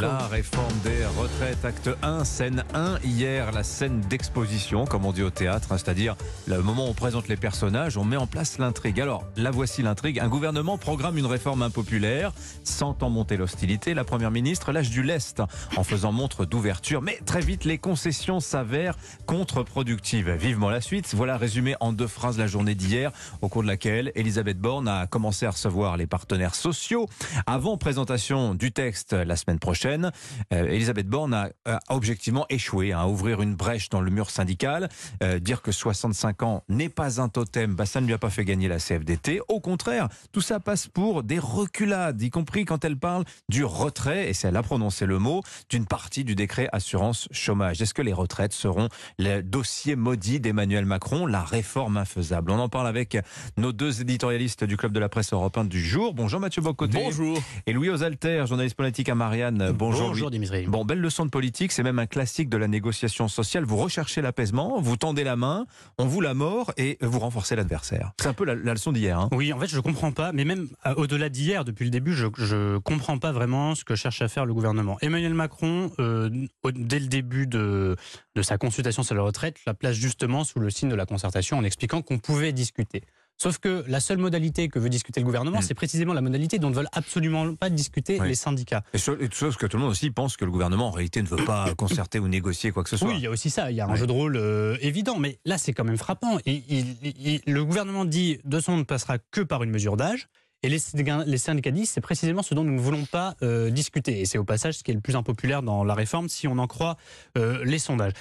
La réforme des retraites, acte 1, scène 1. Hier, la scène d'exposition, comme on dit au théâtre, hein, c'est-à-dire le moment où on présente les personnages, on met en place l'intrigue. Alors, la voici l'intrigue. Un gouvernement programme une réforme impopulaire, sentant monter l'hostilité. La première ministre lâche du lest en faisant montre d'ouverture, mais très vite, les concessions s'avèrent contre-productives. Vivement la suite. Voilà résumé en deux phrases la journée d'hier, au cours de laquelle Elisabeth Borne a commencé à recevoir les partenaires sociaux avant présentation du texte la semaine prochaine. Euh, Elisabeth Borne a, objectivement échoué hein, à ouvrir une brèche dans le mur syndical. Euh, dire que 65 ans n'est pas un totem, bah, ça ne lui a pas fait gagner la CFDT. Au contraire, tout ça passe pour des reculades, y compris quand elle parle du retrait, et c'est elle a prononcé le mot, d'une partie du décret assurance chômage. Est-ce que les retraites seront le dossier maudit d'Emmanuel Macron, la réforme infaisable On en parle avec nos deux éditorialistes du Club de la presse européen du jour. Bonjour Mathieu Bocoté. Bonjour. Et Louis Osalter, journaliste politique à Marianne. Bonjour. Bonjour Dimitri. Bon, belle leçon de politique, c'est même un classique de la négociation sociale. Vous recherchez l'apaisement, vous tendez la main, on vous la mord et vous renforcez l'adversaire. C'est un peu la, leçon d'hier. Hein. Oui, en fait, je comprends pas, mais même euh, au-delà d'hier, depuis le début, je, je comprends pas vraiment ce que cherche à faire le gouvernement. Emmanuel Macron, euh, dès le début de, de sa consultation sur la retraite, la place justement sous le signe de la concertation en expliquant qu'on pouvait discuter. Sauf que la seule modalité que veut discuter le gouvernement, hmm. c'est précisément la modalité dont ne veulent absolument pas discuter les syndicats. Et, sauf que tout le monde aussi pense que le gouvernement en réalité ne veut pas concerter ou négocier quoi que ce soit. Oui, il y a aussi ça, il y a un jeu de rôle euh, évident, mais là c'est quand même frappant. Et, le gouvernement dit de son ne passera que par une mesure d'âge. Et les, les syndicats disent c'est précisément ce dont nous ne voulons pas euh, discuter. Et c'est au passage ce qui est le plus impopulaire dans la réforme, si on en croit euh, les sondages.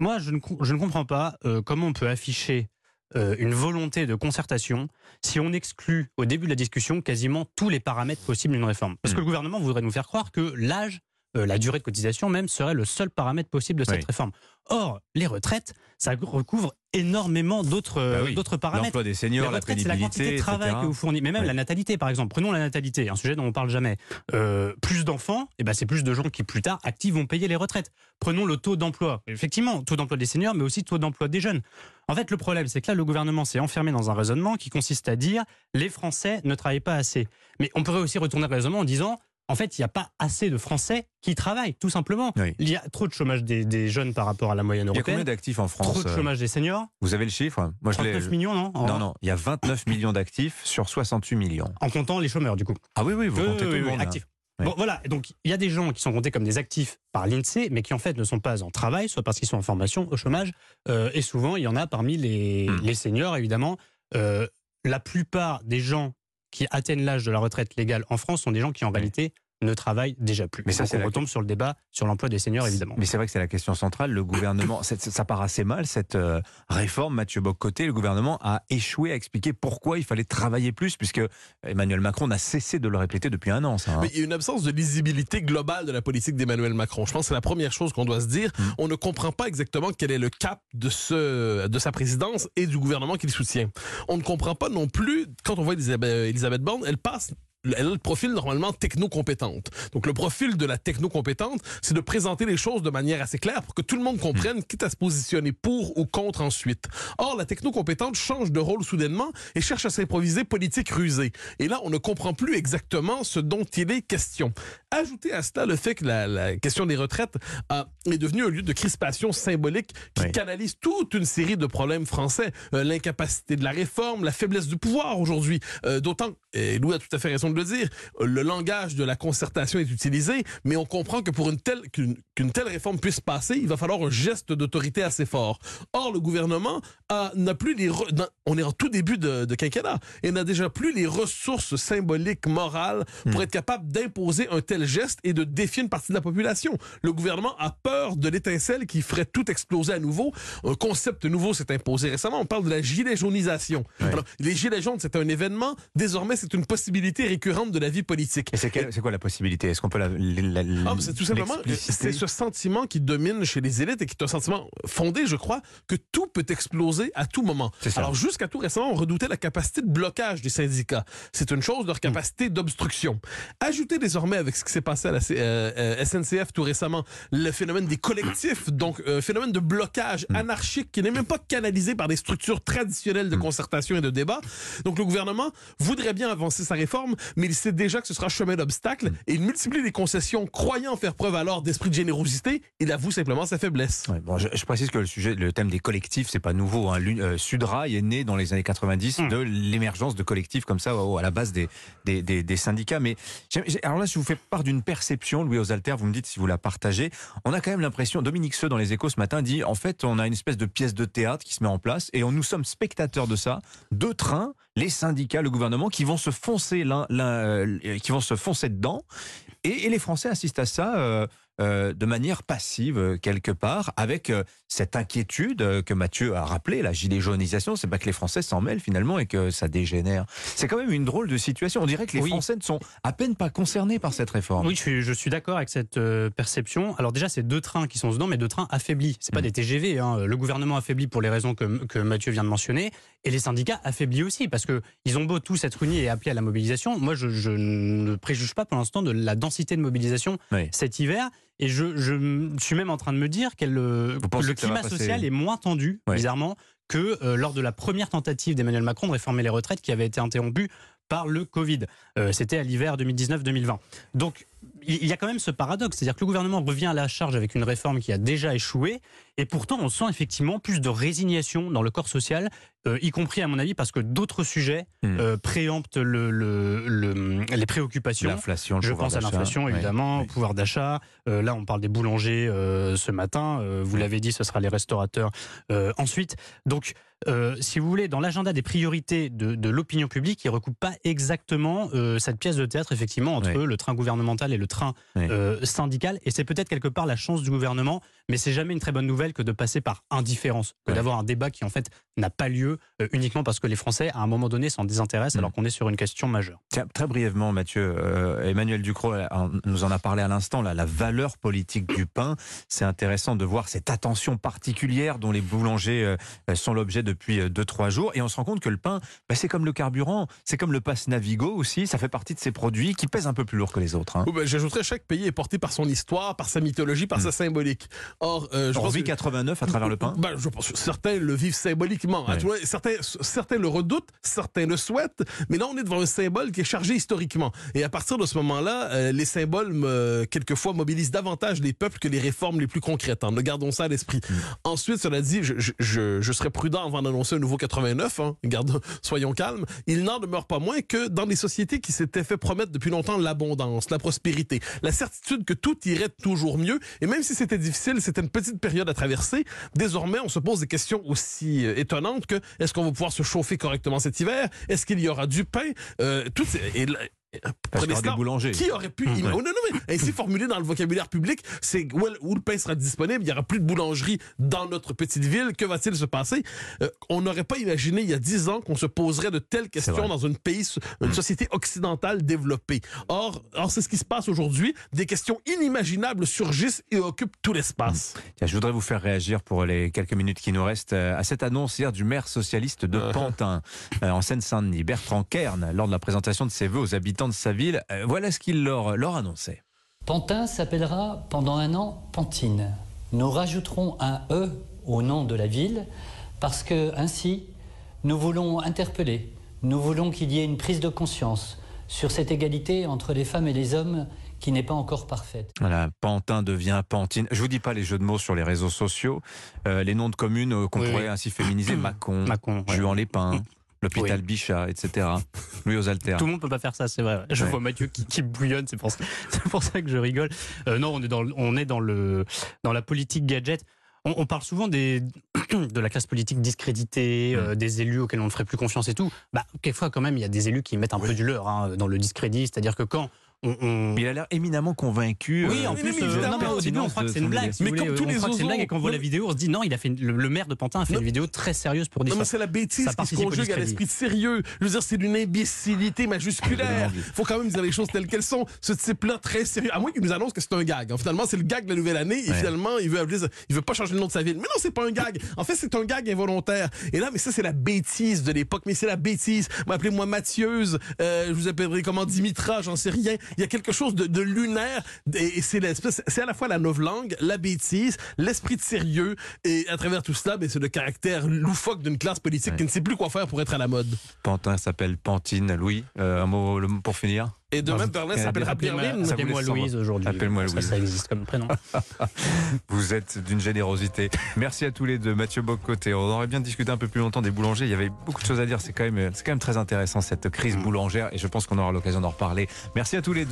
Moi, je ne, je ne comprends pas comment on peut afficher euh, une volonté de concertation si on exclut au début de la discussion quasiment tous les paramètres possibles d'une réforme. Parce que le hmm. gouvernement voudrait nous faire croire que l'âge, euh, la durée de cotisation même, serait le seul paramètre possible de cette réforme. Or, les retraites, ça recouvre énormément d'autres bah d'autres paramètres. L'emploi des seniors, la c'est la quantité de travail que vous fournissez, mais même la natalité, par exemple. Prenons la natalité, un sujet dont on parle jamais. Euh, plus d'enfants, et eh ben c'est plus de gens qui plus tard actifs vont payer les retraites. Prenons le taux d'emploi. Effectivement, taux d'emploi des seniors, mais aussi taux d'emploi des jeunes. En fait, le problème, c'est que là, le gouvernement s'est enfermé dans un raisonnement qui consiste à dire les Français ne travaillent pas assez. Mais on pourrait aussi retourner le raisonnement en disant en fait, il n'y a pas assez de Français qui travaillent, tout simplement. Il y a trop de chômage des, jeunes par rapport à la moyenne européenne. Il y a combien d'actifs en France Trop de chômage des seniors. Vous avez le chiffre? Moi, 39 millions, non Non, non. Il y a 29 millions d'actifs sur 68 millions. En comptant les chômeurs, du coup. Ah oui, oui, vous comptez tout le monde. Actifs. Bon, voilà. Donc, il y a des gens qui sont comptés comme des actifs par l'INSEE, mais qui en fait ne sont pas en travail, soit parce qu'ils sont en formation, au chômage. Euh, et souvent, il y en a parmi les, hmm. les seniors, évidemment. Euh, la plupart des gens qui atteignent l'âge de la retraite légale en France sont des gens qui, en réalité, ne travaillent déjà plus. Mais ça, c'est on retombe sur le débat sur l'emploi des seniors, évidemment. Mais c'est vrai que c'est la question centrale. Le gouvernement, ça part assez mal, cette euh, réforme. Mathieu Bock-Côté, le gouvernement a échoué à expliquer pourquoi il fallait travailler plus, puisque Emmanuel Macron n'a cessé de le répéter depuis un an. Ça, hein. Mais il y a une absence de lisibilité globale de la politique d'Emmanuel Macron. Je pense que c'est la première chose qu'on doit se dire. Mm. On ne comprend pas exactement quel est le cap de, ce, de sa présidence et du gouvernement qu'il soutient. On ne comprend pas non plus, quand on voit Elisabeth Borne, elle passe elle a le profil normalement techno-compétente. Donc le profil de la techno-compétente, c'est de présenter les choses de manière assez claire pour que tout le monde comprenne hmm. quitte à se positionner pour ou contre ensuite. Or, la techno-compétente change de rôle soudainement et cherche à s'improviser politique rusée. Et là, on ne comprend plus exactement ce dont il est question. Ajoutez à cela le fait que la, question des retraites est devenue un lieu de crispation symbolique qui canalise toute une série de problèmes français. Euh, l'incapacité de la réforme, la faiblesse du pouvoir aujourd'hui. Euh, d'autant, et Louis a tout à fait raison de le dire, le langage de la concertation est utilisé, mais on comprend que pour une telle qu'une telle réforme puisse passer, il va falloir un geste d'autorité assez fort. Or, le gouvernement n'a plus les on est en tout début de, de quinquennat et n'a déjà plus les ressources symboliques morales pour hmm. être capable d'imposer un tel geste et de défier une partie de la population. Le gouvernement a peur de l'étincelle qui ferait tout exploser à nouveau. Un concept nouveau s'est imposé récemment. On parle de la gilet jaunisation. Alors, les gilets jaunes, c'est un événement. Désormais, c'est une possibilité récurrente de la vie politique. Et c'est quoi la possibilité? Est-ce qu'on peut la, ah, C'est tout simplement c'est ce sentiment qui domine chez les élites et qui est un sentiment fondé, je crois, que tout peut exploser à tout moment. Alors jusqu'à tout récemment, on redoutait la capacité de blocage des syndicats. C'est une chose, leur capacité d'obstruction. Ajoutez désormais avec ce qui qui s'est passé à la euh, euh, SNCF tout récemment, le phénomène des collectifs, donc un phénomène de blocage mm. anarchique qui n'est même pas canalisé par des structures traditionnelles de mm. concertation et de débat. Donc le gouvernement voudrait bien avancer sa réforme, mais il sait déjà que ce sera chemin d'obstacle mm. et il multiplie les concessions, croyant faire preuve alors d'esprit de générosité. Il avoue simplement sa faiblesse. bon, je, précise que le sujet, le thème des collectifs, c'est pas nouveau. Hein. Euh, Sudrail est né dans les années 90 de l'émergence de collectifs comme ça à la base des, des, des, syndicats. Mais alors là, je vous fais d'une perception, Louis Osalter, vous me dites si vous la partagez. On a quand même l'impression, Dominique Seux dans les Échos ce matin dit en fait, on a une espèce de pièce de théâtre qui se met en place et on, nous sommes spectateurs de ça. Deux trains, les syndicats, le gouvernement, qui vont se foncer, euh, qui vont se foncer dedans. Et, les Français assistent à ça. Euh, euh, de manière passive euh, quelque part, avec euh, cette inquiétude que Mathieu a rappelé, la gilet jaunisation, c'est pas que les Français s'en mêlent finalement et que ça dégénère. C'est quand même une drôle de situation. On dirait que les Français ne sont à peine pas concernés par cette réforme. Oui, je suis, d'accord avec cette perception. Alors déjà, c'est deux trains qui sont dedans, mais deux trains affaiblis. C'est pas mmh. des TGV. Hein. Le gouvernement affaibli pour les raisons que, que Mathieu vient de mentionner, et les syndicats affaiblis aussi, parce que ils ont beau tous être unis et appeler à la mobilisation. Moi, je, ne préjuge pas pour l'instant de la densité de mobilisation cet hiver. Et je, suis même en train de me dire que le climat social est moins tendu, bizarrement, que euh, lors de la première tentative d'Emmanuel Macron de réformer les retraites qui avait été interrompue par le Covid. Euh, c'était à l'hiver 2019-2020. Donc il y a quand même ce paradoxe, c'est-à-dire que le gouvernement revient à la charge avec une réforme qui a déjà échoué, et pourtant on sent effectivement plus de résignation dans le corps social, euh, y compris à mon avis parce que d'autres sujets hmm. euh, préemptent le, le, les préoccupations. L'inflation, je pense à l'inflation évidemment, au pouvoir d'achat. Euh, là, on parle des boulangers ce matin. vous l'avez dit, ce sera les restaurateurs ensuite. Donc si vous voulez, dans l'agenda des priorités de, de l'opinion publique, il ne recoupe pas exactement cette pièce de théâtre, effectivement, entre le train gouvernemental et le train syndical. Et c'est peut-être quelque part la chance du gouvernement, mais c'est jamais une très bonne nouvelle que de passer par indifférence, que d'avoir un débat qui en fait n'a pas lieu euh, uniquement parce que les Français, à un moment donné, s'en désintéressent alors mm. qu'on est sur une question majeure. Tiens, très brièvement, Mathieu, euh, Emmanuel Ducrot euh, nous en a parlé à l'instant, la valeur politique du pain. C'est intéressant de voir cette attention particulière dont les boulangers sont l'objet depuis 2-3 jours. Et on se rend compte que le pain, bah, c'est comme le carburant, c'est comme le passe Navigo aussi, ça fait partie de ces produits qui pèsent un peu plus lourd que les autres. Hein. Ben, j'ajouterais, chaque pays est porté par son histoire, par sa mythologie, par mm. sa symbolique. Or, je on vit 89 à travers le pain ben, Je pense que certains le vivent symboliquement. Hein, certains, certains le redoutent, certains le souhaitent, mais là, on est devant un symbole qui est chargé historiquement. Et à partir de ce moment-là, euh, les symboles, quelquefois, mobilisent davantage les peuples que les réformes les plus concrètes. Hein. Gardons ça à l'esprit. Mm. Ensuite, cela dit, je, je, je, serais prudent avant d'annoncer un nouveau 89. Hein. Gardons, soyons calmes. Il n'en demeure pas moins que dans les sociétés qui s'étaient fait promettre depuis longtemps l'abondance, la prospérité, la certitude que tout irait toujours mieux, et même si c'était difficile, c'était une petite période à traverser, désormais, on se pose des questions aussi euh, étonnantes que est-ce qu'on va pouvoir se chauffer correctement cet hiver? Est-ce qu'il y aura du pain? Euh, tout, et, des boulangers. Qui aurait pu. Mmh, non, non, mais ainsi formulé dans le vocabulaire public, c'est où, le pain sera disponible, il n'y aura plus de boulangerie dans notre petite ville. Que va-t-il se passer? Euh, on n'aurait pas imaginé il y a dix ans qu'on se poserait de telles questions dans une pays, une mmh. société occidentale développée. Or, or c'est ce qui se passe aujourd'hui. Des questions inimaginables surgissent et occupent tout l'espace. Mmh. Je voudrais vous faire réagir pour les quelques minutes qui nous restent euh, à cette annonce hier du maire socialiste de uh-huh. Pantin, euh, en Seine-Saint-Denis, Bertrand Kern, lors de la présentation de ses vœux aux habitants de sa ville. Euh, voilà ce qu'il leur, leur annonçait. Pantin s'appellera pendant un an Pantine. Nous rajouterons un E au nom de la ville parce que ainsi, nous voulons interpeller, nous voulons qu'il y ait une prise de conscience sur cette égalité entre les femmes et les hommes qui n'est pas encore parfaite. Voilà, Pantin devient Pantine. Je vous dis pas les jeux de mots sur les réseaux sociaux, euh, les noms de communes euh, qu'on pourrait ainsi féminiser, Macon, Macon Juan les L'hôpital Bichat, etc. Louis aux alters. Tout le monde peut pas faire ça, c'est vrai. Je vois Mathieu qui, bouillonne, c'est pour, ça, pour ça que je rigole. Euh, non, on est dans, on est dans, le, dans la politique gadget. On, parle souvent des, de la classe politique discréditée, euh, mm. des élus auxquels on ne ferait plus confiance et tout. Bah, quelquefois, quand même, il y a des élus qui mettent un peu du leur hein, dans le discrédit. C'est-à-dire que quand il a l'air éminemment convaincu. Oui, en euh, plus, euh, non, mais au début, on croit que c'est une blague. mais comme tous les autres, c'est une blague et quand on voit la vidéo, on se dit non, il a fait le, maire de Pantin a fait une vidéo très sérieuse pour dire. Non, mais c'est la bêtise qui se conjugue à l'esprit de sérieux. Je veux dire, c'est d'une imbécilité majusculaire. Il faut quand même dire les choses telles qu'elles sont. Ce type-là, très sérieux. À moins qu'il nous annonce que c'est un gag. Finalement, c'est le gag de la nouvelle année et finalement, il veut il veut pas changer le nom de sa ville. Mais non, c'est pas un gag. En fait, c'est un gag involontaire. Et là, mais ça, c'est la bêtise de l'époque. Mais c'est la bêtise. Appelez-moi Mathieuse. Euh, je vous appellerai comment Dimitra, j'en sais rien. Il y a quelque chose de, de lunaire et c'est l'espèce, c'est à la fois la novlangue, la bêtise, l'esprit de sérieux et à travers tout cela, ben, c'est le caractère loufoque d'une classe politique Ouais. qui ne sait plus quoi faire pour être à la mode. Pantin s'appelle Pantine. Louis, euh, un mot pour finir? Et demain, Berlin s'appellera Appelez-moi- Berlin. sans Louise aujourd'hui. Appelle-moi Ça, Louise. Ça existe comme prénom. Vous êtes d'une générosité. Merci à tous les deux. Mathieu Bocoté, on aurait bien discuté un peu plus longtemps des boulangers. Il y avait beaucoup de choses à dire. C'est quand même, c'est quand même très intéressant cette crise boulangère et je pense qu'on aura l'occasion d'en reparler. Merci à tous les deux.